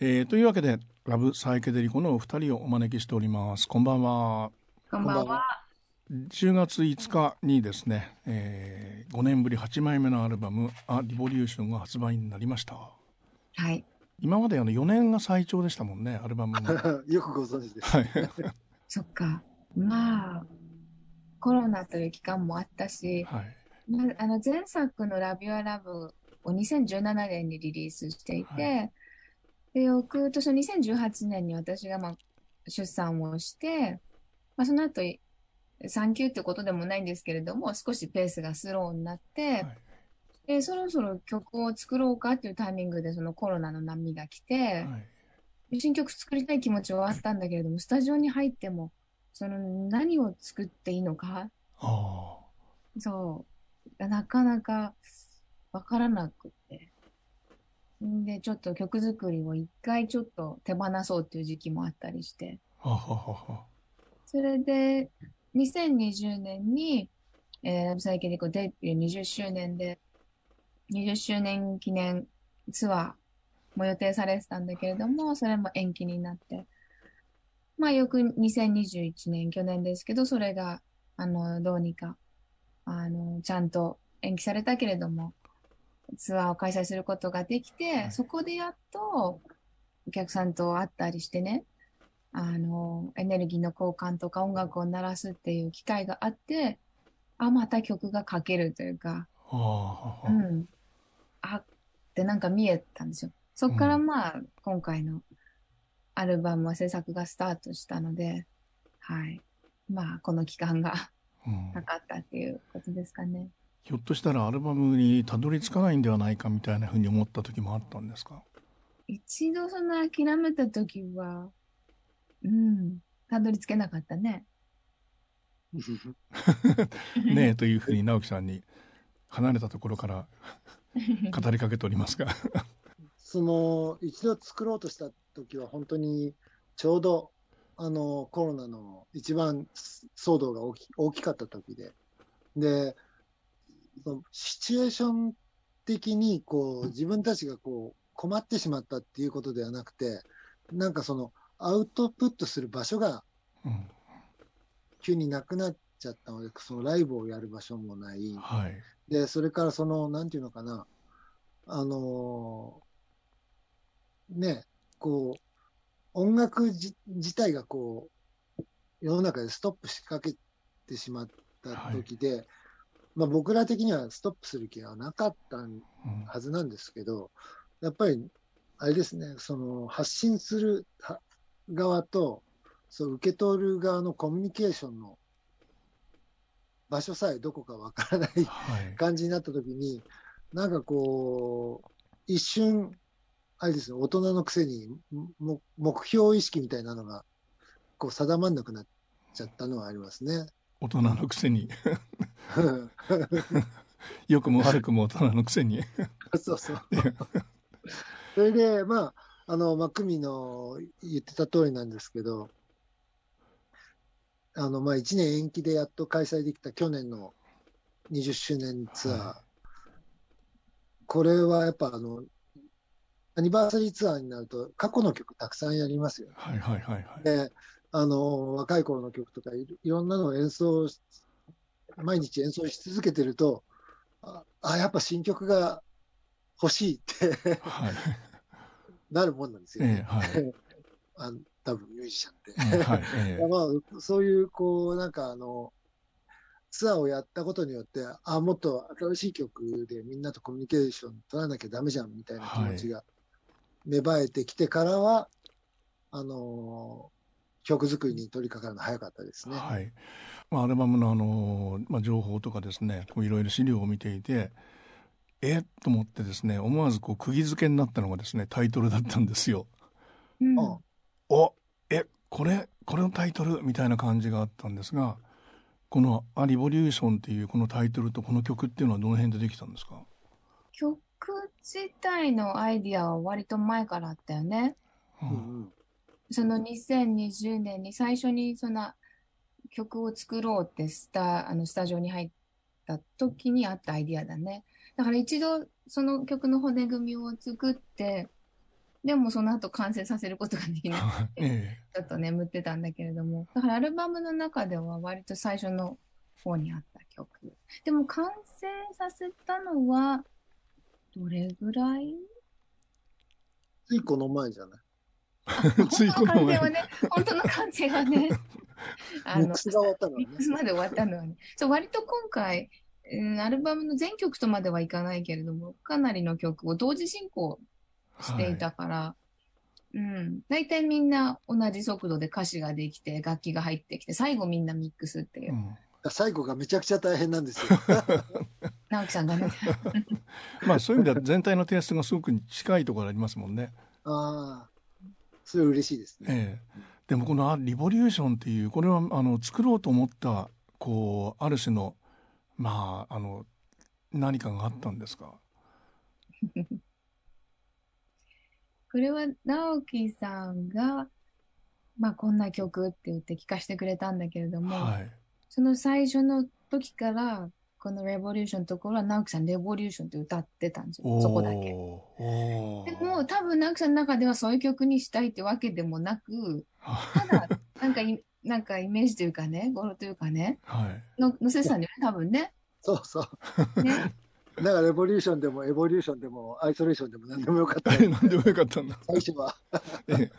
えー、というわけでラブサイケデリコのお二人をお招きしております。こんばんは。こんばんは。10月5日にですね、えー、5年ぶり8枚目のアルバム「ア・リボリューション」が発売になりました。はい。今まであの4年が最長でしたもんねアルバムも よくご存知です、はい、そっか。まあコロナという期間もあったし、はい、まあ、あの前作の「ラビュア・ラブ」を2017年にリリースしていて、はいで、翌年の2018年に私がまあ出産をして、まあ、その後、産休ってことでもないんですけれども、少しペースがスローになって、はい、で、そろそろ曲を作ろうかっていうタイミングでそのコロナの波が来て、はい、新曲作りたい気持ちはあったんだけれども、スタジオに入っても、その何を作っていいのか、そう、なかなかわからなくて。で、ちょっと曲作りを一回ちょっと手放そうっていう時期もあったりして。はははそれで、2020年に、えー、最近でこうデビュー20周年で、20周年記念ツアーも予定されてたんだけれども、それも延期になって。まあ、よく2021年、去年ですけど、それが、あの、どうにか、あの、ちゃんと延期されたけれども、ツアーを開催することができて、はい、そこでやっとお客さんと会ったりしてね、あの、エネルギーの交換とか音楽を鳴らすっていう機会があって、あ、また曲が書けるというか、はあ、うん。あってなんか見えたんですよ。そこからまあ、うん、今回のアルバムは制作がスタートしたので、はい。まあ、この期間がかかったっていうことですかね。ひょっとしたらアルバムにたどり着かないんではないかみたいなふうに思った時もあったんですか？一度その諦めた時は、うん、たどり着けなかったね。ねえというふうに直樹さんに離れたところから語りかけておりますが。その一度作ろうとした時は本当にちょうどあのコロナの一番騒動が大き大きかった時で。でシチュエーション的にこう自分たちがこう困ってしまったっていうことではなくて、なんかそのアウトプットする場所が急になくなっちゃったので、そのライブをやる場所もない。はい、で、それからその、なんていうのかな、あのー、ね、こう、音楽自体がこう、世の中でストップしかけてしまった時で、はいまあ、僕ら的にはストップする気はなかったはずなんですけど、うん、やっぱり、あれですね、その発信する側と、そう受け取る側のコミュニケーションの場所さえどこかわからない、はい、感じになったときに、なんかこう、一瞬、あれですね、大人のくせに目標意識みたいなのがこう定まんなくなっちゃったのはありますね。大人のくせに よくも悪くも大人のくせに。そうそう。それでまああのまあ久美の言ってた通りなんですけどあのまあ1年延期でやっと開催できた去年の20周年ツアー、はい、これはやっぱあのアニバーサリーツアーになると過去の曲たくさんやりますよ、ね、はいはいはいはい。であの、若い頃の曲とかいろんなのを演奏毎日演奏し続けてると、あ、あやっぱ新曲が欲しいってはい、なるもんなんですよね。えー、はい、あ多分ミュージシャンって。えーはいえー、まあ、そういう、こう、なんかあの、ツアーをやったことによって、あ、もっと新しい曲でみんなとコミュニケーション取らなきゃダメじゃんみたいな気持ちが芽生えてきてからは、はい、あの曲作りに取り掛かるの早かったですね。はい。まあ、アルバムのあの、まあ、情報とかですね、こういろいろ資料を見ていて、えと思ってですね、思わずこう釘付けになったのがですね、タイトルだったんですよ。うん、お、え、これ、これのタイトル？みたいな感じがあったんですが、この「アリボリューション」っていうこのタイトルとこの曲っていうのはどの辺でできたんですか？曲自体のアイディアは割と前からあったよね。うん、その2020年に最初にその曲を作ろうってスタあのスタジオに入った時にあったアイディアだね。だから一度その曲の骨組みを作って、でもその後完成させることができなくて、えちょっと眠ってたんだけれども、だからアルバムの中では割と最初の方にあった曲。でも完成させたのは、どれぐらい？ついこの前じゃない？え ついこの前。完成はね、本当の完成はね、あのミック、スが終わったのはねミック。スまで終わったのはね、そう割と今回、うんアルバムの全曲とまではいかないけれども、かなりの曲を同時進行していたから、うん。大体みんな同じ速度で歌詞ができて、楽器が入ってきて、最後みんなミックスっていうう。ん最後がめちゃくちゃ大変なんですよ。直樹さんがね。まあそういう意味では全体のテイストがすごく近いところありますもんね。ああ、それ嬉しいですね。ええ、でもこのあリボリューションっていうこれはあの作ろうと思ったこうある種のまああの何かがあったんですか？これは直樹さんが、まあこんな曲って言って聞かせてくれたんだけれども、はい。その最初の時から、このレボリューションのところは直樹さんレボリューションって歌ってたんですよ。そこだけ。でも多分直樹さんの中ではそういう曲にしたいってわけでもなく、ただ、なんかい、なんかイメージというかね、語呂というかね、はい。の、のせてたんだよね、多分ね。そうそう。ね。だからレボリューションでもエボリューションでもアイソレーションでも何でもよかった。何でもよかったんだ。最初は。え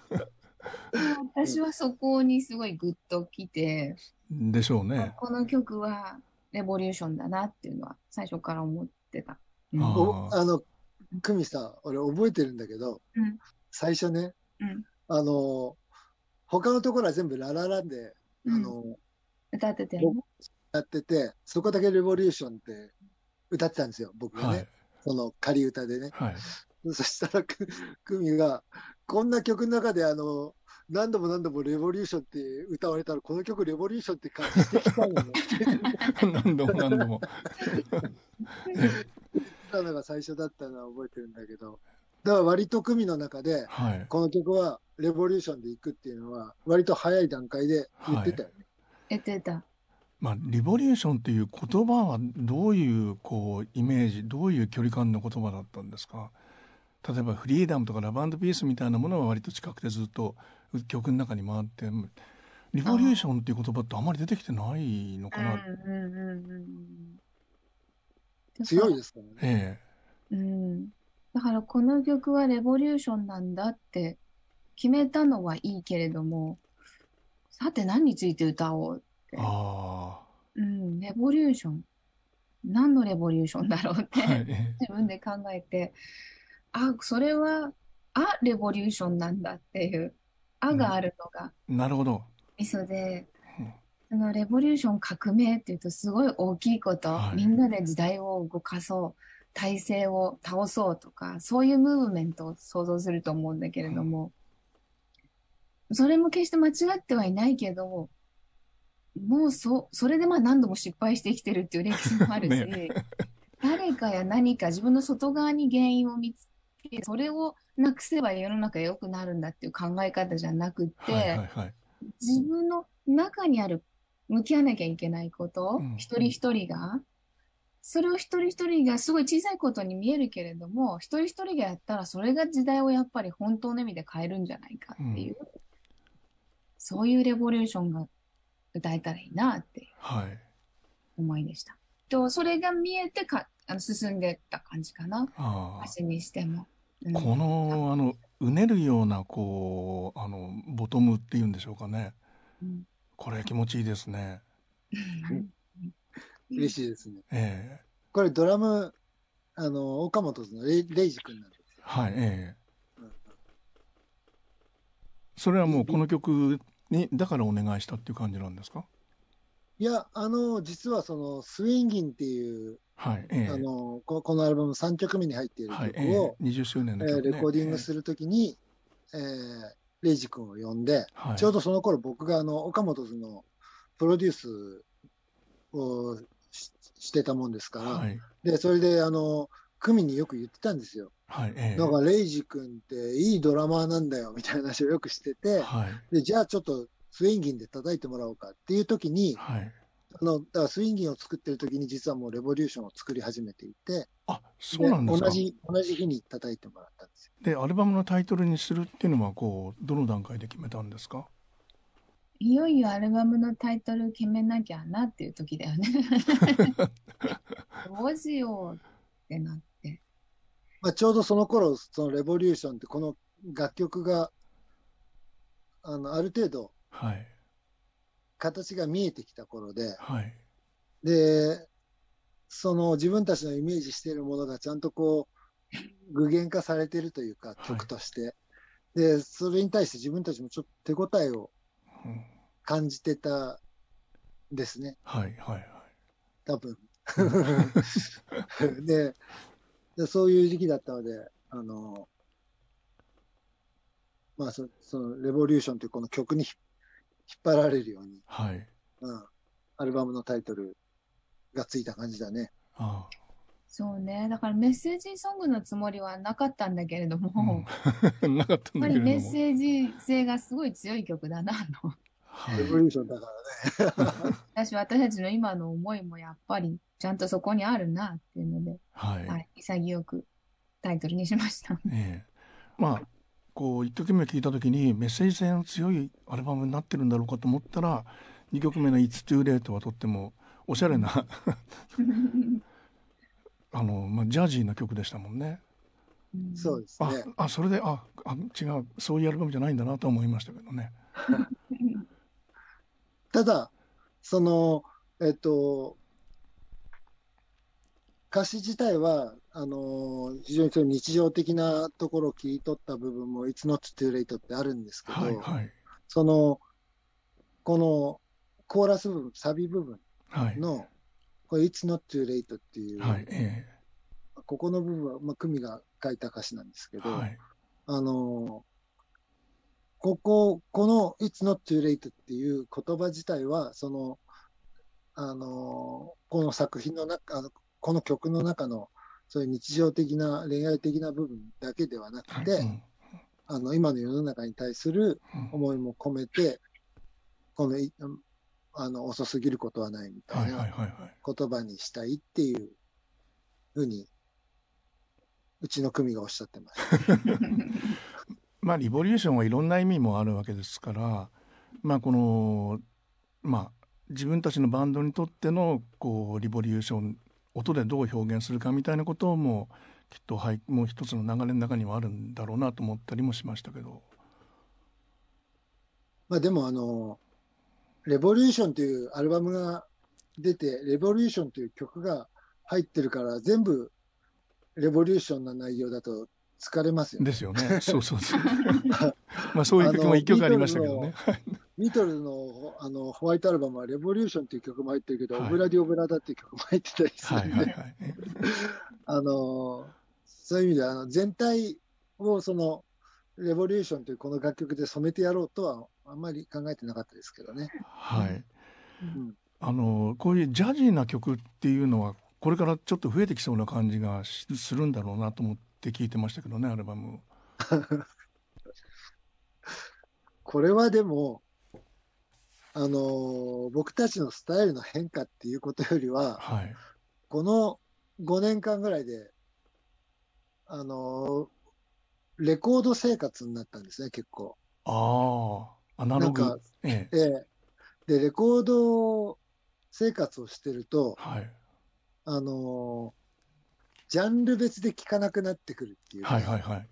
私はそこにすごいグッときて、えでしょうね。この曲はレボリューションだなっていうのは最初から思ってた。うんああの、クミさん、俺覚えてるんだけど、うん最初ね、うんあの、他のところは全部ララランで、うんあの、歌ってたよね。やってて、そこだけレボリューションって歌ってたんですよ、僕がね。はい。その仮歌でね。はい。そしたら、くクミが、こんな曲の中で、あの、何度も何度もレボリューションって歌われたら、この曲レボリューションって感じしてきたよね。何度も何度も。たのが最初だったのは覚えてるんだけど、だから割と組の中で、はい。この曲はレボリューションで行くっていうのは、割と早い段階で言ってたよね。言ってた。まあ、リボリューションっていう言葉はどういうこうイメージどういう距離感の言葉だったんですか？例えばフリーダムとかラブピースみたいなものは割と近くてずっと曲の中に回ってリボリューションっていう言葉ってあまり出てきてないのかな、うんうんうんうん強いですからね。えうん。だからこの曲はレボリューションなんだって決めたのはいいけれども、さて何について歌おう。えあうん、レボリューション。何のレボリューションだろうって、あはい。え自分で考えて、あ、それは、あ、レボリューションなんだっていう、あがあるのがえなるほど。ミソで。うん、そのレボリューション革命っていうとすごい大きいこと、はい。みんなで時代を動かそう、体制を倒そうとか、そういうムーブメントを想像すると思うんだけれども、それも決して間違ってはいないけど、もうそ、それでまあ何度も失敗してきてるっていう歴史もあるし、ね。誰かや何か自分の外側に原因を見つけ、それをなくせば世の中良くなるんだっていう考え方じゃなくて、はいはいはい。自分の中にある向き合わなきゃいけないこと、うん。一人一人が、それを一人一人がすごい小さいことに見えるけれども、一人一人がやったらそれが時代をやっぱり本当の意味で変えるんじゃないかっていう、そういうレボリューションが歌えたらいいなっていうはい。思いでした。と、それが見えてか、あの進んでった感じかな。ああ。歌詞にしても。うん。このあのうねるようなこうあのボトムっていうんでしょうかね。うん。これ気持ちいいですね嬉しいですね。ええ。これドラム、あの、岡本のレイレイジ君なんですよ。はいええ。うん。それはもうこの曲にだからお願いしたっていう感じなんですか？いや、あの、実はその、スウィンギンっていう、はいええ。あの、ここのアルバム3曲目に入っているはい曲を、え。え20周年の曲、ね。えーレコーディングするときに、えーレイジ君を呼んで、はい、ちょうどその頃僕があの、岡本図のプロデュースをししてたもんですから、はいで、それであの、クミによく言ってたんですよ。はいええなんか、レイジ君っていいドラマーなんだよ、みたいな話をよくしてて、はいで、じゃあちょっとスウィンギンで叩いてもらおうかっていう時に、はいあの、だからスウィンギンを作ってる時に実はもうレボリューションを作り始めていて、あ、そうなんですか。同じ、同じ日に叩いてもらったんですよ。で、アルバムのタイトルにするっていうのは、こう、どの段階で決めたんですか？いよいよアルバムのタイトル決めなきゃなっていう時だよね。どうしようってなって。まあ、ちょうどその頃、そのレボリューションってこの楽曲が、あの、ある程度はい。形が見えてきた頃で、はい。で、その自分たちのイメージしているものがちゃんとこう、具現化されてるというか、い曲として。で、それに対して自分たちもちょっと手応えをうん感じてたんですね、はい。はい。多分。でで、そういう時期だったので、あの、まあそ、その、レボリューションというこの曲に引っ張られるように、はい。うん、アルバムのタイトルがついた感じだね。あそうね。だからメッセージソングのつもりはなかったんだけれども、あ。うん なかったんやっぱだけれども。りメッセージ性がすごい強い曲だなと。はレボリューションだからね。私、私たちの今の思いもやっぱりちゃんとそこにあるなっていうので、い。はい。はい、潔くタイトルにしました。ええまあこう1曲目聴いた時にメッセージ性の強いアルバムになってるんだろうかと思ったら2曲目の「It's Too Late」はとってもおしゃれな あの、まあ、ジャジーな曲でしたもんね。そうですあね。あそれでああ違うそういうアルバムじゃないんだなと思いましたけどね。ただ、その、えっと、歌詞自体は、あの非常にそういう日常的なところを切り取った部分も、It's not too late ってあるんですけど、はいはいその、このコーラス部分、サビ部分はいの、これ It's not too late っていう、はいえここの部分は、まあ、久美が書いた歌詞なんですけど、えはい。あのここ、この It's not too late っていう言葉自体は、その、あのこの作品の中、あのこの曲の中の、そういう日常的な恋愛的な部分だけではなくて、はいうん。あの、今の世の中に対するうん思いも込めて、このい、あの、遅すぎることはないみたはいいな言葉にしたいっていうふうに、うちの組がおっしゃってます。まあリボリューションはいろんな意味もあるわけですからまあこのまあ自分たちのバンドにとってのこうリボリューション音でどう表現するかみたいなこともきっとはいもう一つの流れの中にはあるんだろうなと思ったりもしましたけどまあでもあの、レボリューションというアルバムが出て、レボリューションという曲が入ってるから、全部レボリューションな内容だと疲れますよね。ですよね。そうそう。そ うまあそういう曲も一曲ありましたけどね。ビートルズのあのホワイトアルバムはレボリューションという曲も入ってるけど、はい。オブラディオブラダっていう曲も入ってたりするんで、あの、そういう意味ではあの全体をその、レボリューションというこの楽曲で染めてやろうとはあんまり考えてなかったですけどね。はい。うん。あのこういうジャジーな曲っていうのはこれからちょっと増えてきそうな感じがしするんだろうなと思って聞いてましたけどねアルバム。これはでも、あのー僕たちのスタイルの変化っていうことよりは、はい。この5年間ぐらいで、あのーレコード生活になったんですね、結構。ああアナログ。なんかええ。で、でレコード生活をしてると、はい。あのージャンル別で聴かなくなってくるっていうか、はいはいはい。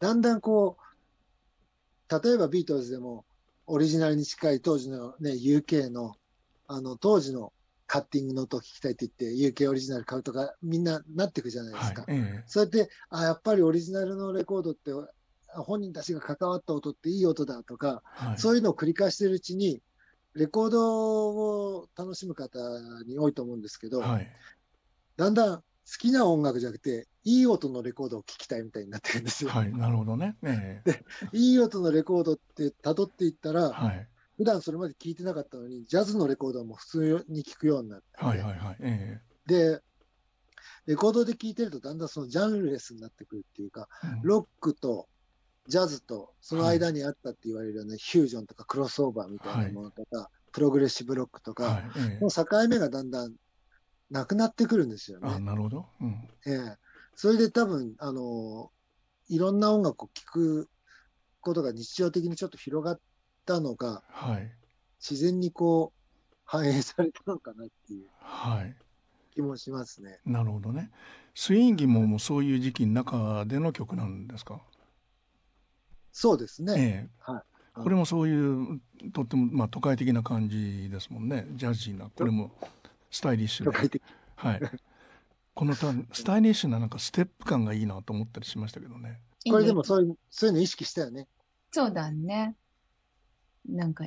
だんだんこう、例えばビートルズでも、オリジナルに近い当時のね、UK の、あの、当時のカッティングの音を聞きたいって言って、UK オリジナル買うとか、みんななってくじゃないですか。はい。えそうやって、あ、やっぱりオリジナルのレコードって、あ本人たちが関わった音っていい音だとか、えはい。そういうのを繰り返してるうちに、レコードを楽しむ方に多いと思うんですけど、はい。だんだん好きな音楽じゃなくて、いい音のレコードを聴きたいみたいになってるんですよ。はいなるほどね。え。えいい音のレコードって辿っていったら、はい。普段それまで聞いてなかったのに、ジャズのレコードも普通に聞くようになって、はいはいはい。えで、レコードで聞いてるとだんだんそのジャンルレスになってくるっていうか、えうん。ロックとジャズとその間にあったって言われるような、フュージョンとかクロスオーバーみたいなものとか、プログレッシブロックとか、はい。ええの境目がだんだんなくなってくるんですよあ、ね。なるほど。うん。ええそれで多分、あの、いろんな音楽を聴くことが日常的にちょっと広がったのが、はい。自然にこう、反映されたのかなっていうはい。気もしますね。なるほどね。スインギももうそういう時期の中での曲なんですか？そうですね。ええはいこれもそういうとってもまあ都会的な感じですもんね。ジャジーなこれもスタイリッシュで。都会的。はい。このた スタイリッシュななんかステップ感がいいなと思ったりしましたけどね。これでもそういう、そういうの意識したよね。そうだね。なんか、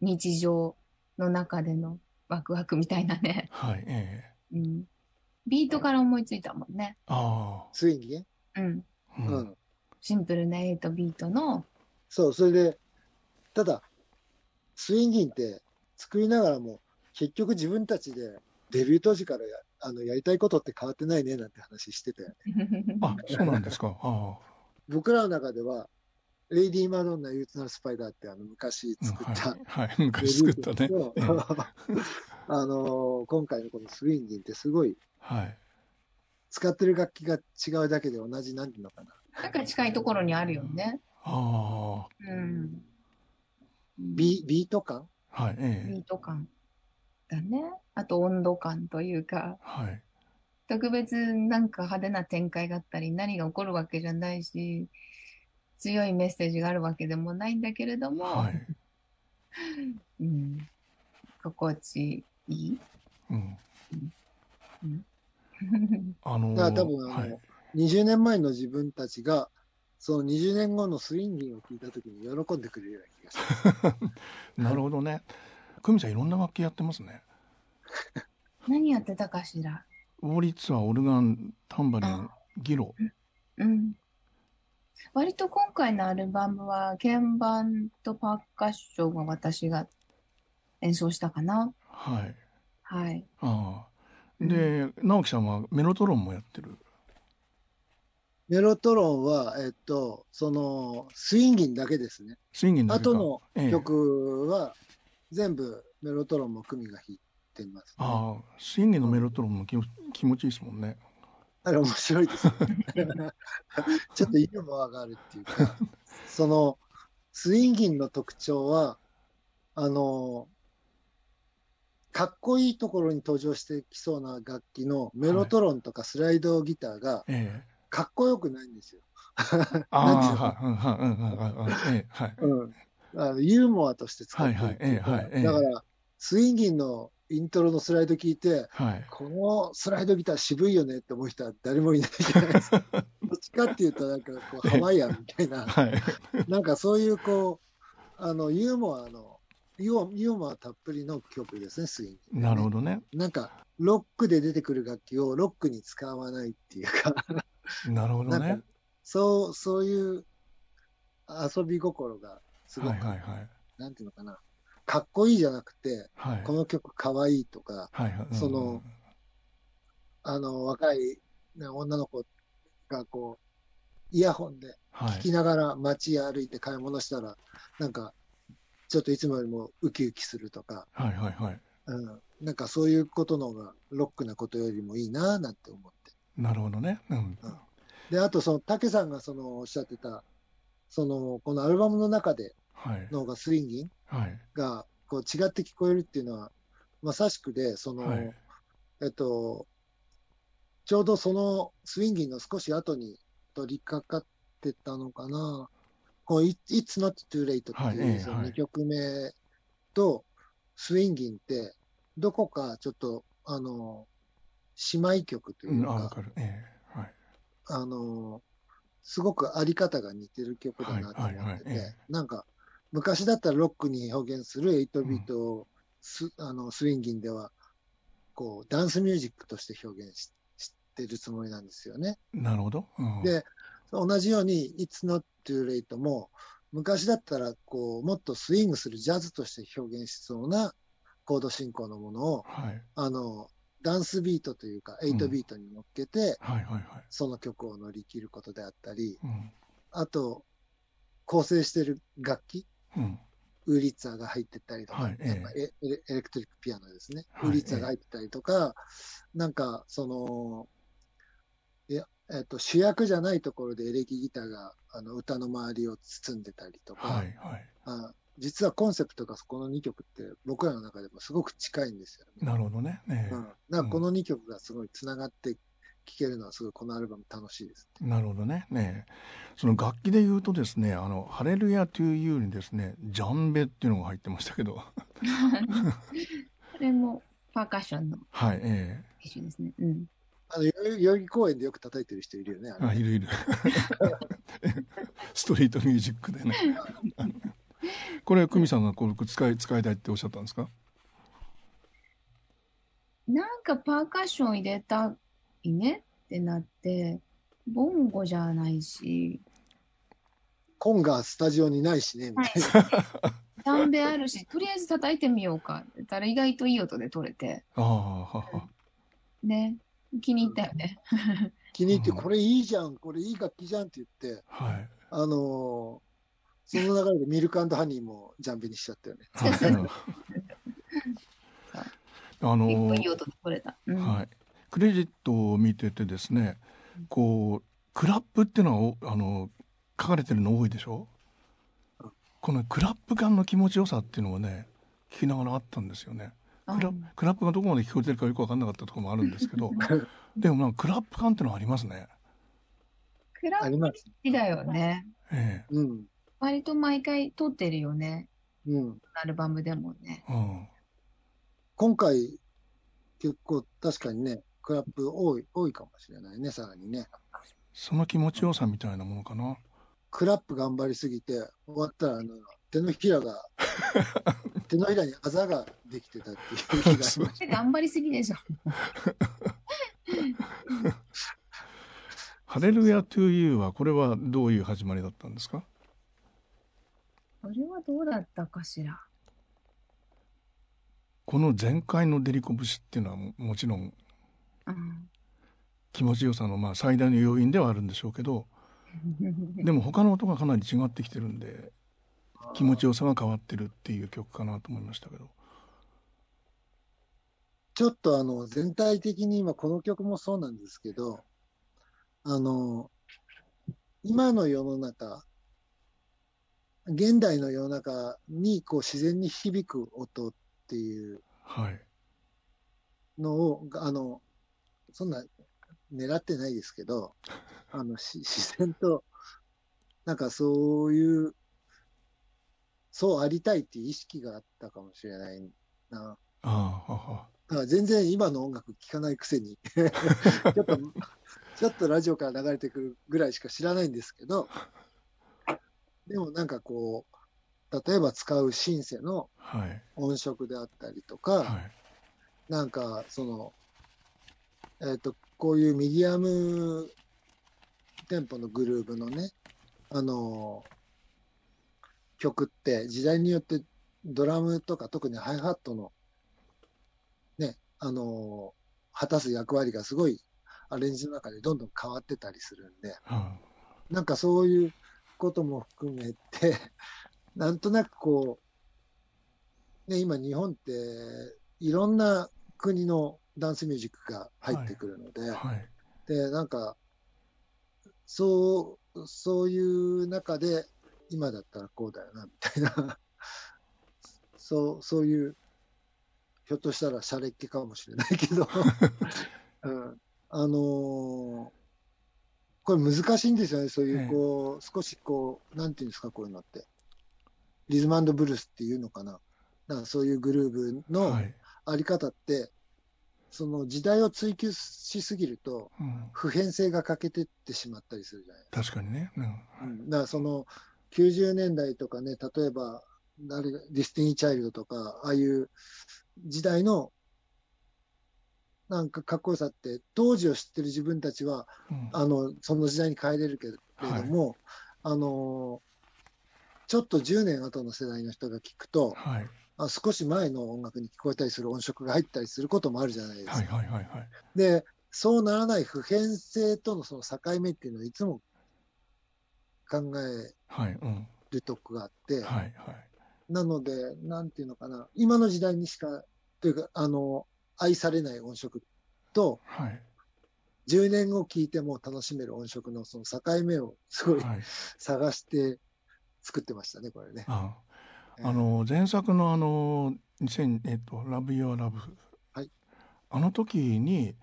日常の中でのワクワクみたいなね。はい。ええうん。ビートから思いついたもんね。あスインギね。うん。あ。う。うんん。シンプルな8ビートの、そう、それで、ただ、スインギンって作りながらも、結局自分たちでデビュー当時からやあのやりたいことって変わってないねなんて話してたよね。あ、そうなんですか？あ僕らの中では、レイディー・マドンナ・憂鬱なるスパイダーってあの昔あ。作った、はい。はい。昔作ったね。あのー今回のこのスインギンってすごいはい。使ってる楽器が違うだけで同じなんていうのかな。なんか近いところにあるよね。あうん。ビビート感？あ。はい。ええビート感だね。あと温度感というか、はい。特別なんか派手な展開があったり、何が起こるわけじゃないし、強いメッセージがあるわけでもないんだけれども、はい。うん、心地いい？うん。うんあのー多分あのはい。20年前の自分たちが、その20年後のスインギンを聞いたときに喜んでくれるような気がします。なるほどね。久美さんいろんな楽器やってますね。何やってたかしら？オーリッツはオルガン、タンバリン、ギロ。うん。割と今回のアルバムは鍵盤とパーカッションが私が演奏したかな。はい。はい。ああ。で、直樹さんはメロトロンもやってる。メロトロンは、えっと、その、スインギンだけですね。スインギンだけのええ曲は、全部メロトロンも組が弾いてます、ね。ああ、スインギンのメロトロンも気持気持ちいいですもんね。あれ面白いですね。ちょっとユーモアがあるっていうか、その、スインギンの特徴は、あの、かっこいいところに登場してきそうな楽器のメロトロンとかスライドギターがええ。かっこよくないんですよ。ユーモアとして使ってるだから、スインギンのイントロのスライド聞いて、はい。このスライドギター渋いよねって思う人は誰もいないじゃないですか。どっちかっていうと、なんかこう、ハワイアンみたいな、はい。なんかそういうこう、あの、ユーモアの、ユーユーモアたっぷりの曲ですね、スインギン、なるほどね。なんか、ロックで出てくる楽器をロックに使わないっていうか、なるほどね。そう、そういう遊び心がすごく、はい、はい、はい。なんていうのかな、かっこいいじゃなくて、はい。この曲かわいいとか、はい、はい。うんその、あの、若い、ね、女の子がこう、イヤホンではい。聴きながら街歩いて買い物したら、なんか、ちょっといつもよりもウキウキするとか、はい、はい、はい。うん、なんかそういうことの方がロックなことよりもいいななんて思って。なるほどね。うん。で、あとその、竹さんがそのおっしゃってた、その、このアルバムの中ではい。の方がスインギンはい。がこう違って聞こえるっていうのは、まさしくで、その、はい。えっと、ちょうどそのスインギンの少し後に取り掛かってたのかな。こう、It- It's Not Too Late ってはいうそのえはい2曲目とスインギンって、どこかちょっと、あの、姉妹曲とう、いうんあ、わか。ええ。はい。あの、すごくあり方が似てる曲だなと思はいはいっててはいええ、なんか、昔だったらロックに表現する8ビートをス,、あのスインギンでは、こう、ダンスミュージックとして表現ししてるつもりなんですよね。なるほど。うん。で、同じように、It's Not Too Late も、昔だったら、こう、もっとスイングするジャズとして表現しそうなコード進行のものを、はい。あの、ダンスビートというか、8ビートに乗っけて。その曲を乗り切ることであったり、うん。あと、構成してる楽器うん。ウーリッツァーが入ってたりとか、はいエエレクトリックピアノですね。はいウーリッツァーが入ってたりとか、なんか、その、いや、えっと、主役じゃないところでエレキギターがあの歌の周りを包んでたりとか、はいはい。あ実はコンセプトがこの2曲って僕らの中でもすごく近いんですよね。なるほどね。ねうん、だからこの2曲がすごい繋がって聴けるのはすごいこのアルバム楽しいです。なるほどね。ねその楽器で言うとですね、あの、ハレルヤトゥーユーにですね、ジャンベっていうのが入ってましたけど、これもパーカッションのはい、え一種ですね。うん。あの、代々木公園でよく叩いてる人いるよね。あいるいる。ストリートミュージックでね。これ、久美さんがこれ使い、使いたいっておっしゃったんですか？なんかパーカッション入れたいねってなって、ボンゴじゃないし、コンがスタジオにないしね、みたいな。ダンベあるし、とりあえず叩いてみようかって言ったら意外といい音で取れて、ああ、はは。ね、気に入ったよね。気に入って、うんこれいいじゃん、これいい楽器じゃんって言って、はい。あのーその流れでミルクハニーもジャンベにしちゃったよね。あの結構いい音で取れた。うん。はい、クレジットを見ててですねこうクラップっていうのはおあの書かれてるの多いでしょ？このクラップ感の気持ちよさっていうのはね聞きながらあったんですよね。クラうんクラップがどこまで聞こえてるかよく分かんなかったところもあるんですけど でもなんかクラップ感っていうのはありますね。クラップあります。好きだよね。え。うん。割と毎回撮ってるよね。うん。アルバムでもね。えうん今回、結構確かにね、クラップ多い、多いかもしれないね、さらにね。その気持ちよさみたいなものかなクラップ頑張りすぎて、終わったら、あの、手のひらが、手のひらにあざができてたっていう日がありまし頑張りすぎでしょ。ハレルヤトゥーユーはこれはどういう始まりだったんですか？これはどうだったかしら？この前回のデリコ節っていうのはももちろんうん。気持ちよさのまあ最大の要因ではあるんでしょうけど でも他の音がかなり違ってきてるんでた。気持ちよさが変わってるっていう曲かなと思いましたけどちょっとあの、全体的に今この曲もそうなんですけど、あの、今の世の中、現代の世の中にこう自然に響く音っていうはいのを、あの、そんな狙ってないですけど、あの、し自然と、なんかそういう、そうありたいっていう意識があったかもしれないな。ああははだから全然今の音楽聴かないくせに ちょっと、ちょっとラジオから流れてくるぐらいしか知らないんですけど、でもなんかこう、例えば使うシンセのはい。音色であったりとか、はい。なんかその、えっ、と、こういうミディアムテンポのグルーブのね、あの曲って時代によってドラムとか特にハイハットのね、あの果たす役割がすごいアレンジの中でどんどん変わってたりするんで、はなんかそういうことも含めて、なんとなくこう、ね、今日本っていろんな国のダンスミュージックが入ってくるので、あはい。で、なんか、そう、そういう中で、今だったらこうだよな、みたいな、そう、そういう、ひょっとしたらシャレっ気かもしれないけど、うん、あのーこれ難しいんですよね、そういう、ええ。こう、少しこう、なんていうんですか、こういうのって。リズムブルースっていうのかな。なんかそういうグルーブのはい。あり方って、その時代を追求しすぎると、うん、普遍性が欠けてってしまったりするじゃないです確かにね、うん。だからその90年代とかね、例えば、ディスティニー・チャイルドとか、ああいう時代のなんかかっこよさって、当時を知ってる自分たちは、うん。あの、その時代に帰れるけれども、あの、ちょっと10年後の世代の人が聞くと、はい。あ少し前の音楽に聞こえたりする音色が入ったりすることもあるじゃないですか。はいはいはいはい。で、そうならない普遍性とのその境目っていうのをいつも考えはいうん。るとこがあって、はいはい。なので、なんていうのかな、今の時代にしか、というか、あの、愛されない音色と、はい。10年後聴いても楽しめる音色のその境目をすごいはい。探して作ってましたね、これね。あの前作のあの2000えっとラブユアラブはいあの時に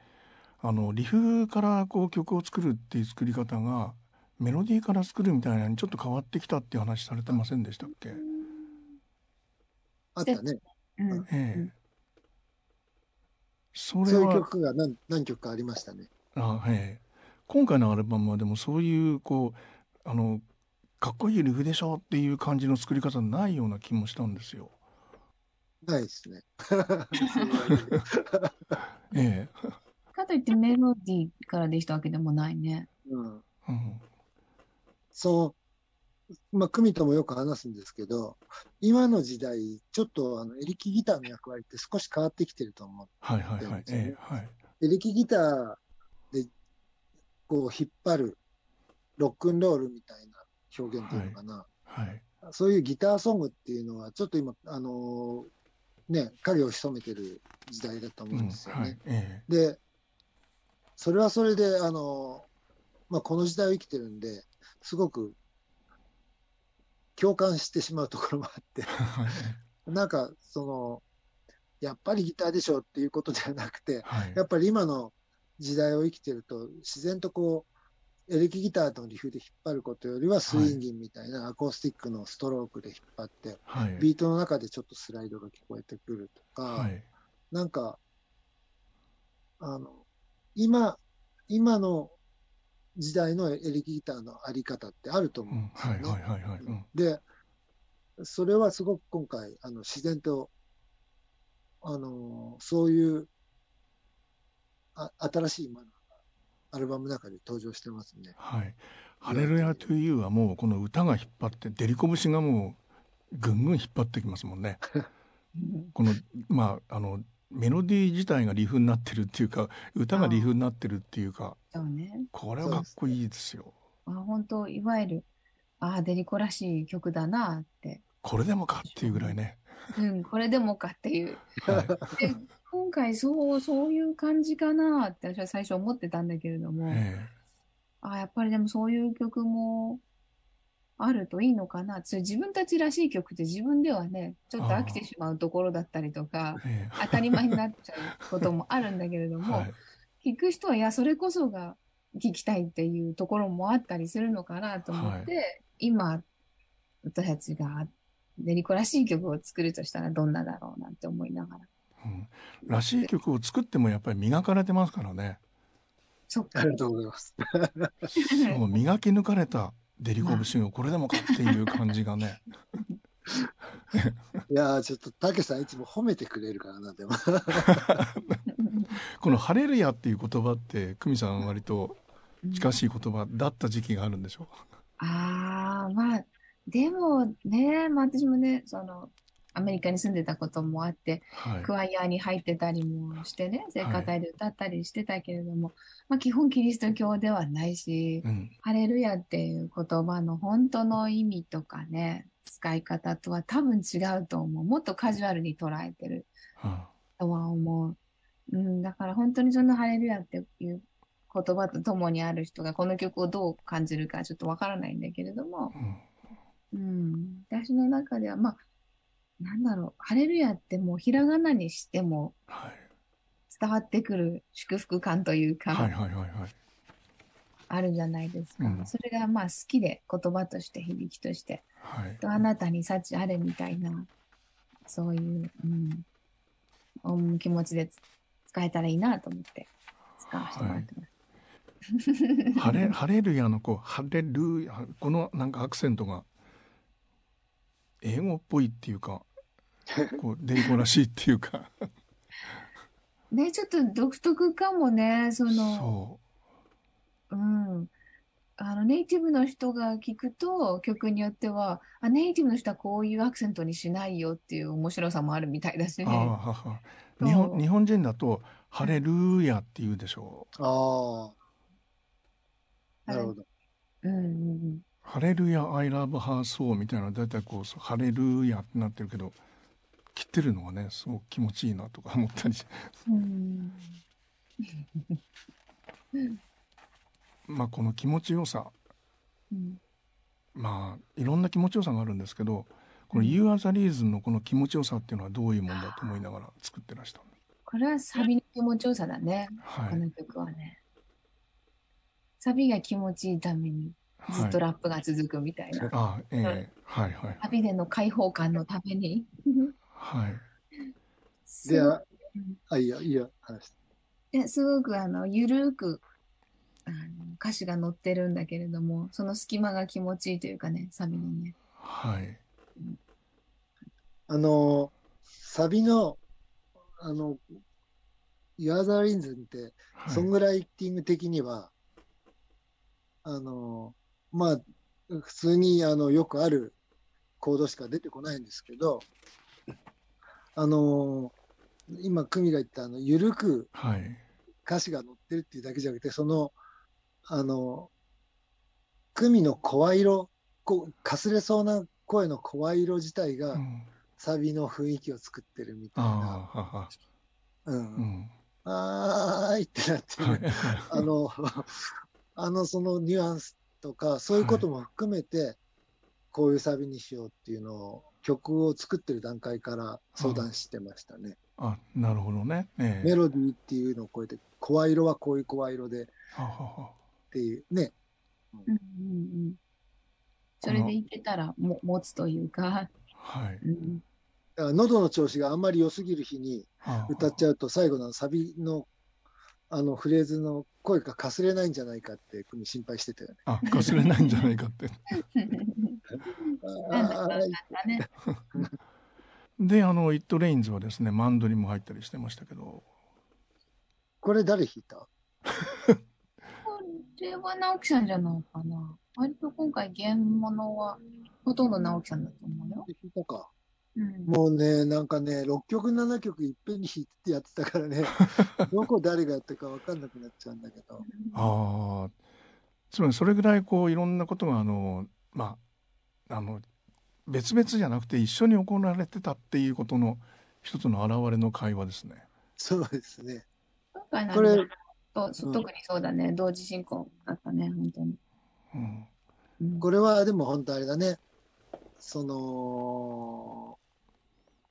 あのリフからこう曲を作るっていう作り方がメロディーから作るみたいなのにちょっと変わってきたっていう話されてませんでしたっけ？あったね。うん。ええうんそれそういうは曲が何何曲かありましたね。あ、ええ今回のアルバムはでもそういうこうあのかっこいいリフでしょっていう感じの作り方ないような気もしたんですよ。ないですね。ええかといってメロディーからできたわけでもないね。うん、うんそう、まあ、組ともよく話すんですけど、今の時代、ちょっとあのエレキギターの役割って少し変わってきてると思う。はいはいはい。ええはい。エレキギターでこう引っ張るロックンロールみたいな表現っていうのかな。はい。そういうギターソングっていうのは、ちょっと今、あのーね、影を潜めてる時代だと思ううんんですよね。はい。えで、それはそれで、あのーまあ、この時代を生きてるんで、すごく共感してしまうところもあって。なんか、その、やっぱりギターでしょっていうことではなくて、はい。やっぱり今の時代を生きてると、自然とこう、エレキギターのリフで引っ張ることよりは、スインギンみたいなアコースティックのストロークで引っ張って、はい。ビートの中でちょっとスライドが聞こえてくるとか、はい。なんか、あの、今、今の時代のエレキギターのあり方ってあると思うんうん。ですよね。はいはいはいはい。うん。で、それはすごく今回、あの、自然と、あの、そういう、あ新しい今のアルバムの中で登場してますね。はい。ハレルヤトゥユーはもうこの歌が引っ張って、デリコ節がもうぐんぐん引っ張ってきますもんね。この、まあ、あの、メロディー自体がリフになってるっていうか、歌がリフになってるっていうか、そうね。これはかっこいいですよ。あ、本当いわゆる、ああ、デリコらしい曲だなって。これでもかっていうぐらいね。うん、これでもかっていう。はい。で、今回そう、そういう感じかなって私は最初思ってたんだけれども、えあやっぱりでもそういう曲もあるといいのかな。それ自分たちらしい曲って自分ではね、ちょっと飽きてしまうところだったりとか、ええ 当たり前になっちゃうこともあるんだけれどえも、はい。聞く人は、いや、それこそが聞きたいっていうところもあったりするのかなと思って、今、私たちがデリコらしい曲を作るとしたらどんなだろうなんて思いながら。うん。らしい曲を作ってもやっぱり磨かれてますからね。そっかあ。りがとうございます。もう磨き抜かれたデリコ節がこれでもかっていう感じがね。いやー、ちょっと、たけさんいつも褒めてくれるからな、でも。このハレルヤっていう言葉って、久美さん割と近しい言葉だった時期があるんでしょああ、まあ、でもね、まあ私もね、その、アメリカに住んでたこともあって、はい。クワイアに入ってたりもしてね、聖歌はい隊で歌ったりしてたけれども、まあ基本キリスト教ではないし、うん。ハレルヤっていう言葉の本当の意味とかね、使い方とは多分違うと思う。もっとカジュアルに捉えてるはとは思う。うん、だから本当にそのハレルヤっていう言葉と共にある人がこの曲をどう感じるかちょっとわからないんだけれどもあ、うん。うん、私の中では、まあ、なんだろう、ハレルヤってもうひらがなにしてもはい。伝わってくる祝福感というか、はいはいはいはい。あるじゃないですか。うんそれがまあ好きで言葉として響きとして、はい。とあなたに幸あれみたいな、そういう、うん、うん気持ちでつ使えたらいいなと思って使わせてもらってます。ハレ、ハレルヤのこう、ハレルヤ、このなんかアクセントが、英語っぽいっていうか、こう、デリコらしいっていうか、ね、ちょっと独特かもね、その、そうん。あの、ネイティブの人が聞くと、曲によっては、あ、ネイティブの人はこういうアクセントにしないよっていう面白さもあるみたいだしう。ね。日本、日本人だと、ハレルヤって言うでしょああ、なるほど。うんうんうん。ハレルヤ・アイ・ラブ・ハー・ソーみたいな大体こうハレルヤってなってるけど切ってるのがねすごく気持ちいいなとか思ったりうん。まあこの気持ちよさうん。まあいろんな気持ちよさがあるんですけどこのうん You Are the Reason のこの気持ちよさっていうのはどういうもんだと思いながら作ってらしたこれはサビの気持ちよさだね。はいこの曲はね。サビが気持ちいいためにずっとラップが続くみたいな。はい、あええはいはいサビでの解放感のために。はいであうんあいいよいいよ話すごくあのゆるくあの歌詞が載ってるんだけれども、その隙間が気持ちいいというかね、サビのね。はいあのサビのあの「ユアザーリンズンってはい。ソングライティング的には、あのまあ普通にあのよくあるコードしか出てこないんですけどあの今久美が言ったあの緩くはい。歌詞が載ってるっていうだけじゃなくてそのあの久美の声色こうかすれそうな声の声色自体が、うんサビの雰囲気を作ってるみたいな。ああははう。うんんあーいってなってる。はいあの、あの、そのニュアンスとか、そういうことも含めて、こういうサビにしようっていうのを、曲を作ってる段階から相談してましたね。あなるほどねええメロディーっていうのを超えて、声色はこういう声色でっはははていうね。うんうんうん。それでいけたらも持つというか、はいうん、喉の調子があんまり良すぎる日にあ歌っちゃうと、最後のサビの、あのフレーズの声がかすれないんじゃないかって、組心配してたよね。あかすれないんじゃないかって なんだかんだあーね。であの「It Rains」はですねマンドリも入ったりしてましたけどこれ誰弾いた？これは直樹さんじゃないかな。割と今回原物はほとんど直樹さんだと思うよ。弾いたか。うん、もうね、なんかね、6曲、7曲いっぺんに弾いてやってたからね、どこ誰がやったか分かんなくなっちゃうんだけど。ああつまりそれぐらいこういろんなことがあのまああの別々じゃなくて一緒に行われてたっていうことの一つの表れの会話ですね。そうですね。今回のこれと特にそうだね、同時進行だったね、本当に。うんうんこれはでも本当あれだね。その、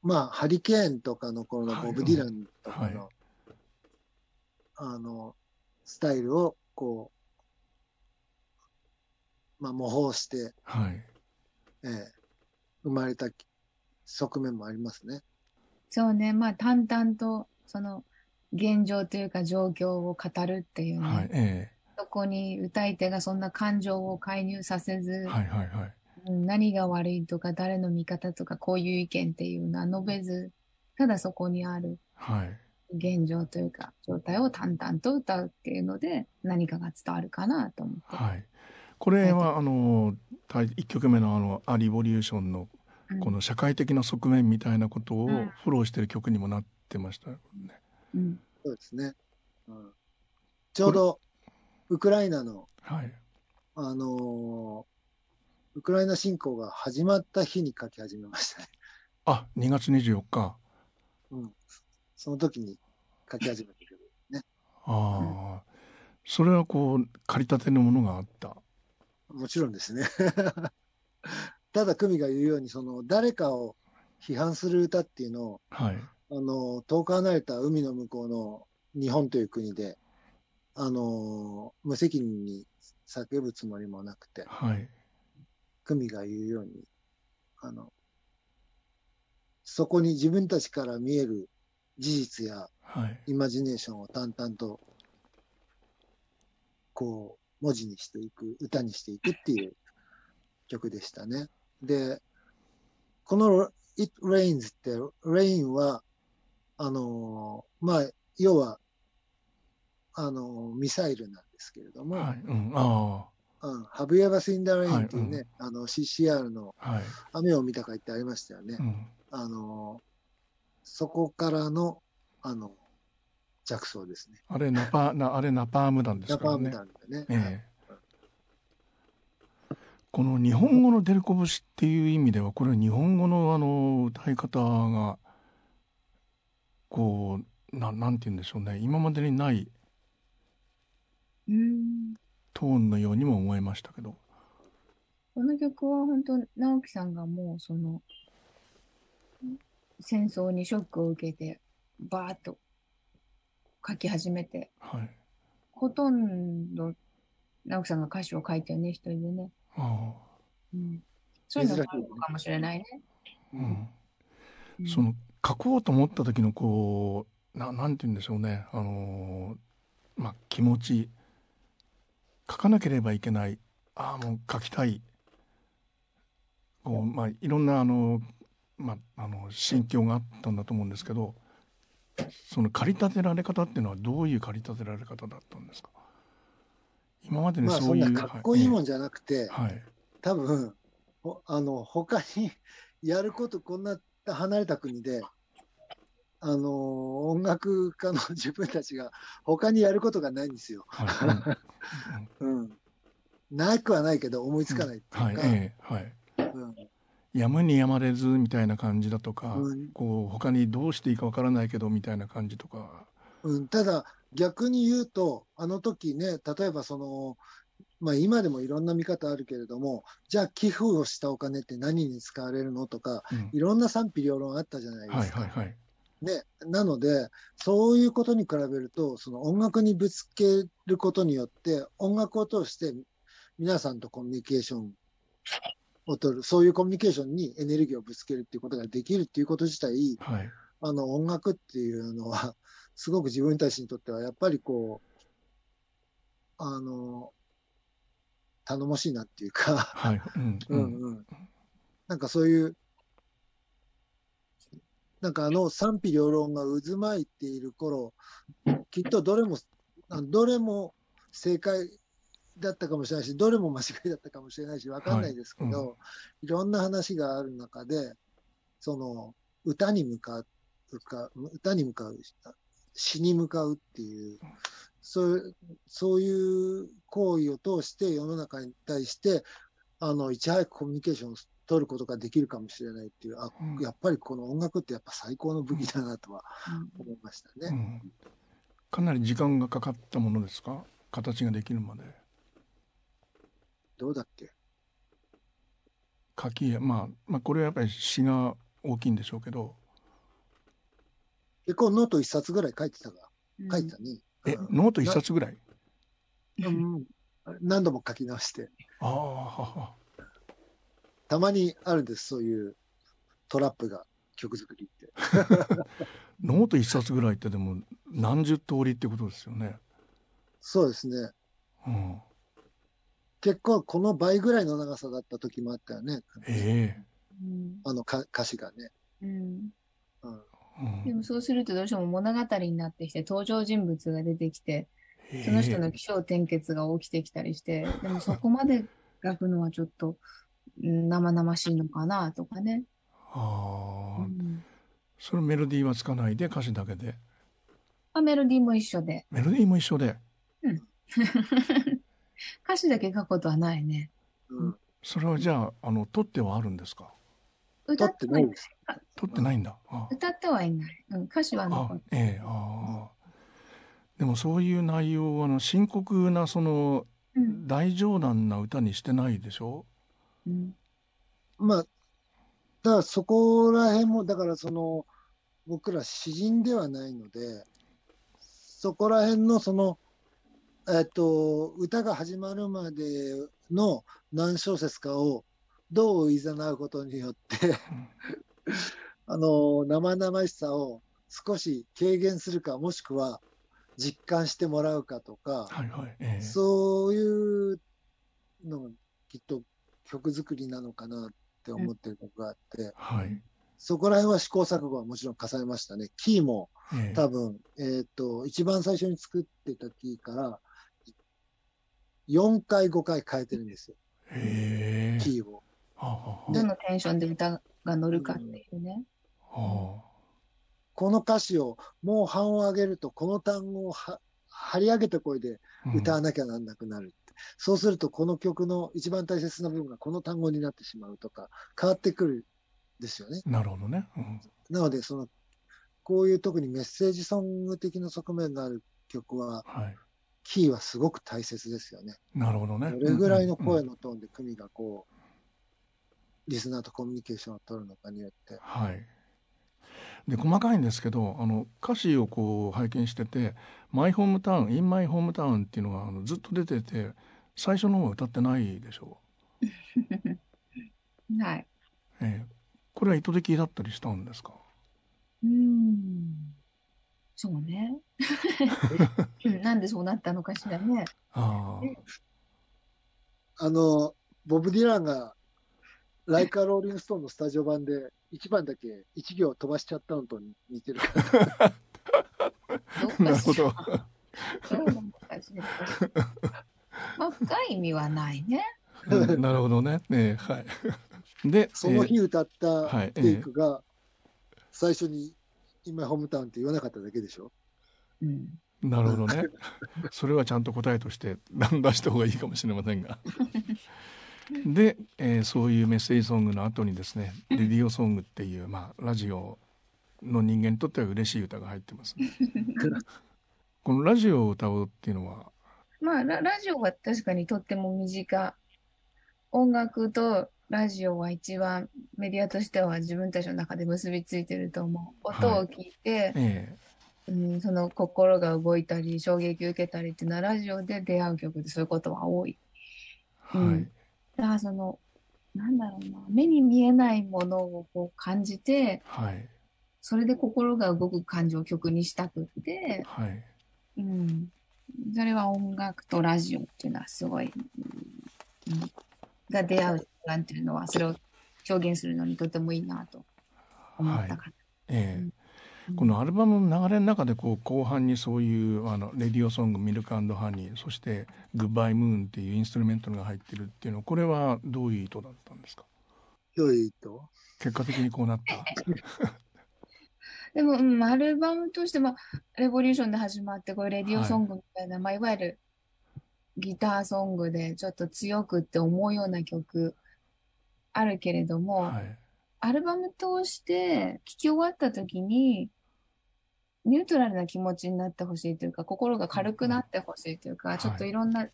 まあ、ハリケーンとかの頃のはい。ボブ・ディランとかはい。の、あの、スタイルをこう、まあ、模倣して、はい。ええ生まれた側面もありますね。そうね、まあ淡々とその現状というか状況を語るっていうね、はい。えそこに歌い手がそんな感情を介入させず、えはいはいはい。うん何が悪いとか誰の味方とかこういう意見っていうのは述べず、ただそこにあるはい。現状というか状態を淡々と歌うっていうので何かが伝わるかなと思って。はい。これはあの第1曲目のあの「アリボリューション」のうん。この社会的な側面みたいなことをうん。フォローしてる曲にもなってましたよね。うん。そうですね。うん、ちょうど、ウクライナの、はい。あのーウクライナ侵攻が始まった日に書き始めましたね。あ2月24日うん。その時に書き始めたけど。ああ、それはこう借り立てのものがあった。もちろんですね。ただ、久美が言うように、その、誰かを批判する歌っていうのを、はいあの、遠く離れた海の向こうの日本という国で、あの、無責任に叫ぶつもりもなくて、はい久美が言うように、あの、そこに自分たちから見える事実やはい。イマジネーションを淡々と、こう、文字にしていく、歌にしていくっていう曲でしたね。で、この It Rains って、Rain は、あのーまあ、要は、あのーミサイルなんですけれども、はい。うん。あうん、Have You Ever Seen the はい Rain っていうね、あの CCR のあはい雨を見たかいってありましたよね。うんあのーそこからの、あの、着想ですね。あれナパなあれナパーム弾ですナパームからね。弾でね。ええこの日本語のデルコ節っていう意味ではこれは日本語のあの歌い方がこうななんて言うんでしょうね今までにないうん。トーンのようにも思えましたけど。この曲は本当、直樹さんがもうその、戦争にショックを受けて、バーッと書き始めて、はい。ほとんど直樹さんが歌詞を書いてるね、一人でね。あうん。そういうのがあるのかもしれないね。あ、うん、うん。その書こうと思った時のこうななんて言うんでしょうね。あのまあ気持ち書かなければいけない。ああもう書きたい。こう、まあ、いろんなあの、まあ、あの心境があったんだと思うんですけどその駆り立てられ方っていうのはどういう駆り立てられ方だったんですか？今までにまあそいう、そうんなかっこいいもんじじゃなくて、ゃはい。多分ほあの他にやることこんな離れた国で、あの音楽家の自分たちが他にやることがないんですよ。はい、うんうん、なくはないけど思いつかないってはいいうか、ええ。はい。うん。やむにやまれずみたいな感じだとか、うん。こう他にどうしていいかわからないけどみたいな感じとか、うん、ただ逆に言うとあの時ね例えばその、まあ、今でもいろんな見方あるけれどもじゃあ寄付をしたお金って何に使われるのとかうん。いろんな賛否両論あったじゃないではいすか。はいはいね、なので、そういうことに比べると、その音楽にぶつけることによって、音楽を通して皆さんとコミュニケーションを取る、そういうコミュニケーションにエネルギーをぶつけるっていうことができるっていうこと自体、はい。あの音楽っていうのは、すごく自分たちにとっては、やっぱりこう、あの、頼もしいなっていうか、はい。うんううんんうん。なんかそういう、なんかあの賛否両論が渦巻いている頃、きっとどれも、あどれも正解だったかもしれないし、どれも間違いだったかもしれないし、わかんないですけど、はい。いろんな話がある中で、その歌に向かうか、歌に向かう、詩に向かうっていう、そういうそういう行為を通して世の中に対して、あの、いち早くコミュニケーションを取ることができるかもしれないっていう、あうん。やっぱりこの音楽ってやっぱ最高の武器だなとは思いましたね。うん。かなり時間がかかったものですか？形ができるまで。どうだっけ？書きまあまあこれはやっぱり詩が大きいんでしょうけど。結構ノート一冊ぐらい書いてたが、うん。書いたね。えうん。ノート一冊ぐらい？うん。何度も書き直して。ああたまにあるんです、そういうトラップが、曲作りって。ノート一冊ぐらいってでも何十通りってことですよね。そうですね。うん、結構この倍ぐらいの長さだった時もあったよね。ええうんあのか歌詞がね。うんうん、うんでもそうするとどうしても物語になってきて登場人物が出てきて、ええその人の起承転結が起きてきたりして、でもそこまで書くのはちょっとうん生々しいのかなとかね。ああ、うん。それメロディーはつかないで歌詞だけで？まあ、メロディーも一緒で。メロディーも一緒で。歌詞だけ書くことはないね。うん。それはじゃああの取ってはあるんですか？歌撮ってない。ないです。取ってないんだ。あ。歌ってはいない。うん、歌詞はあ残って。ええああ。でもそういう内容はあの深刻なそのうん。大冗談な歌にしてないでしょ？うんまあ、だからそこら辺も、だからその、僕ら詩人ではないので、そこら辺のその、えっと、歌が始まるまでの何小節かをどう誘うことによって、あの、生々しさを少し軽減するか、もしくは実感してもらうかとか、はいはいええ。そういうのがきっと曲作りなのかなって思ってるとこがあって、はいそこら辺は試行錯誤はもちろん重ねましたね。キーもええ多分、えっ、と、一番最初に作ってたキーから、4回5回変えてるんですよ、へえキーを。どのテンションで歌が乗るかっていうね。はこの歌詞をもう半を上げると、この単語をは張り上げた声で歌わなきゃなんなくなる。そうするとこの曲の一番大切な部分がこの単語になってしまうとか、変わってくるですよね。なるほどね。うんなので、その、こういう特にメッセージソング的な側面のある曲は、はい。キーはすごく大切ですよね。なるほどね。どれぐらいのうん声のトーンで組がこう、リスナーとコミュニケーションを取るのかによって。はい。で細かいんですけどあの歌詞をこう拝見してて「マイホームタウン」「インマイホームタウン」っていうのがあのずっと出てて最初の方は歌ってないでしょは い。う、ええこれは意図的だったりしたんですか？うーん。そうね。う んなんでそうなったのかしらね。ああの、ボブ・ディランが、ライカ・ローリング・ストーンのスタジオ版で、1番だけ1行飛ばしちゃったのと似てる から。あなるほど。まあ、深い意味はないね。うんなるほどね。ええはい。で、そのえ日歌っはいたテイクが、最初に、今ホームタウンって言わなかっただけでしょ？うん。えなるほどね。それはちゃんと答えとして出した方がいいかもしれませんが。で、えーそういうメッセージソングの後にですね「レディオソング」っていう、まあ、ラジオの人間にとっては嬉しい歌が入ってますね。このラジオを歌うっていうのは？まあラ、ラジオは確かにとっても身近。音楽とラジオは一番メディアとしては自分たちの中で結びついてると思う。音を聞いて、えうん、その心が動いたり、衝撃を受けたりっていうのはラジオで出会う曲でそういうことは多い。えはい、うんだからその、なんだろうな、目に見えないものをこう感じて、はい。それで心が動く感情を曲にしたくって、はい。うん。それは音楽とラジオっていうのはすごい、うん、が出会う時間っていうのは、それを表現するのにとてもいいなと思ったから。ええ。うんこのアルバムの流れの中でこう後半にそういうあのレディオソング「ミルクハニー」そして「グッバイムーン」っていうインストゥルメントが入ってるっていうのはこれはどういう意図だったんですか？良いと。結果的にこうなった。でも、うん、アルバムとして、まあ、レボリューションで始まって、こういうレディオソングみたいな、まあ、いわゆるギターソングでちょっと強くって思うような曲あるけれども、はいアルバム通して聴き終わった時に、ニュートラルな気持ちになってほしいというか、心が軽くなってほしいというか、はいちょっとい。ろんな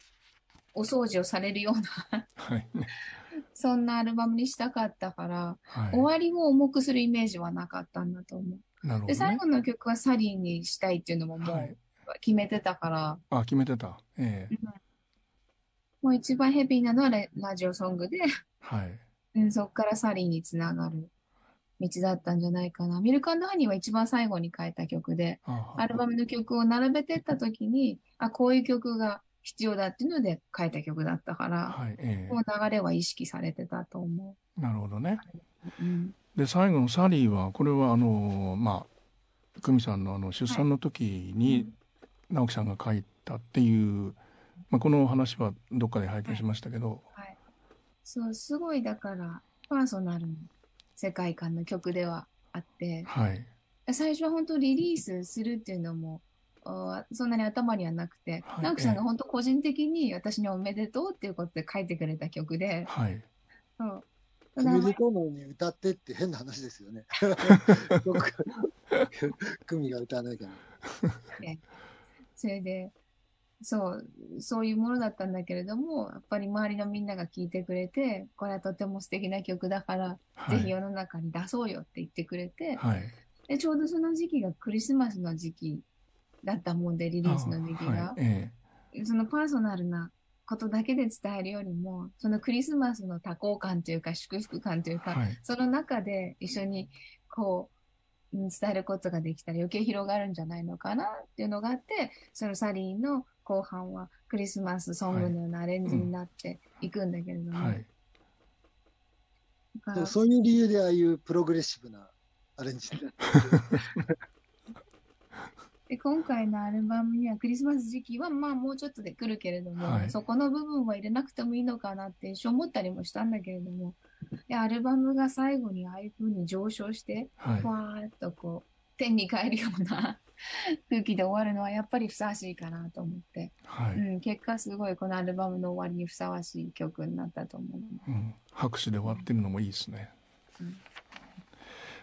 お掃除をされるような、はい。ね そんなアルバムにしたかったから、はい。終わりを重くするイメージはなかったんだと思う。で、なるほどね。最後の曲はサリーにしたいっていうのももはい。う決めてたから、あ決めてた。ええ。もう一番ヘビーなのはララジオソングで、はい。うん、そこからサリーにつながる道だったんじゃないかな。ミルクハニーは一番最後に書いた曲で、あアルバムの曲を並べてった時に、あ、こういう曲が必要だっていうので書いた曲だったから、はいえもう流れは意識されてたと思えなるほどねう。うん。で最後のサリーはこれはあのまあ久美さんのあの出産の時に直樹さんが書いたっていう、まあ、このお話はどっかで拝見しましたけど、はい。そう、すごいだから、パーソナルな世界観の曲ではあって、はい。最初は本当リリースするっていうのも、あそんなに頭にはなくて、はい。直樹さんが本当個人的に私におめでとうっていうことで書いてくれた曲で、はい。そう。おめでとうのに歌ってって変な話ですよね。どっか、クミが歌わないから。それで、そう、そういうものだったんだけれども、やっぱり周りのみんなが聴いてくれて、これはとても素敵な曲だから、はい。ぜひ世の中に出そうよって言ってくれて、はい。で、ちょうどその時期がクリスマスの時期だったもんで、リリースの時期あはがい。えそのパーソナルなことだけで伝えるよりも、そのクリスマスの多幸感というか、祝福感というか、その中で一緒にこう、うん伝えることができたら余計広がるんじゃないのかなっていうのがあって、そのサリーの後半はクリスマスソングのようなアレンジになっていくんだけれども、はい。だから。でもそういう理由でああいうプログレッシブなアレンジになって で今回のアルバムにはクリスマス時期はまあもうちょっとで来るけれども、はい。そこの部分は入れなくてもいいのかなって一瞬思ったりもしたんだけれども、でアルバムが最後にああいう風に上昇して、はい。ふわーっとこ天に帰るような 空気で終わるのはやっぱりふさわしいかなと思って、はい、うん、結果すごいこのアルバムの終わりにふさわしい曲になったと思う。うん、拍手で終わってるのもいいですね。うん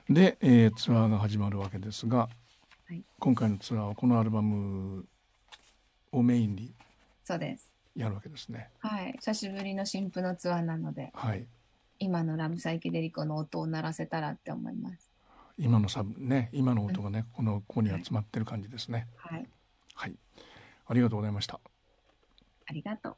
で、えーツアーが始まるわけですが、はい今回のツアーはこのアルバムをメインにそうです。やるわけですね。はい。久しぶりの新譜のツアーなので、はい、今のラブサイケデリコの音を鳴らせたらって思います。今のサブね、今の音がね、このここに集まってる感じですね。はい。はい、ありがとうございました。ありがとう。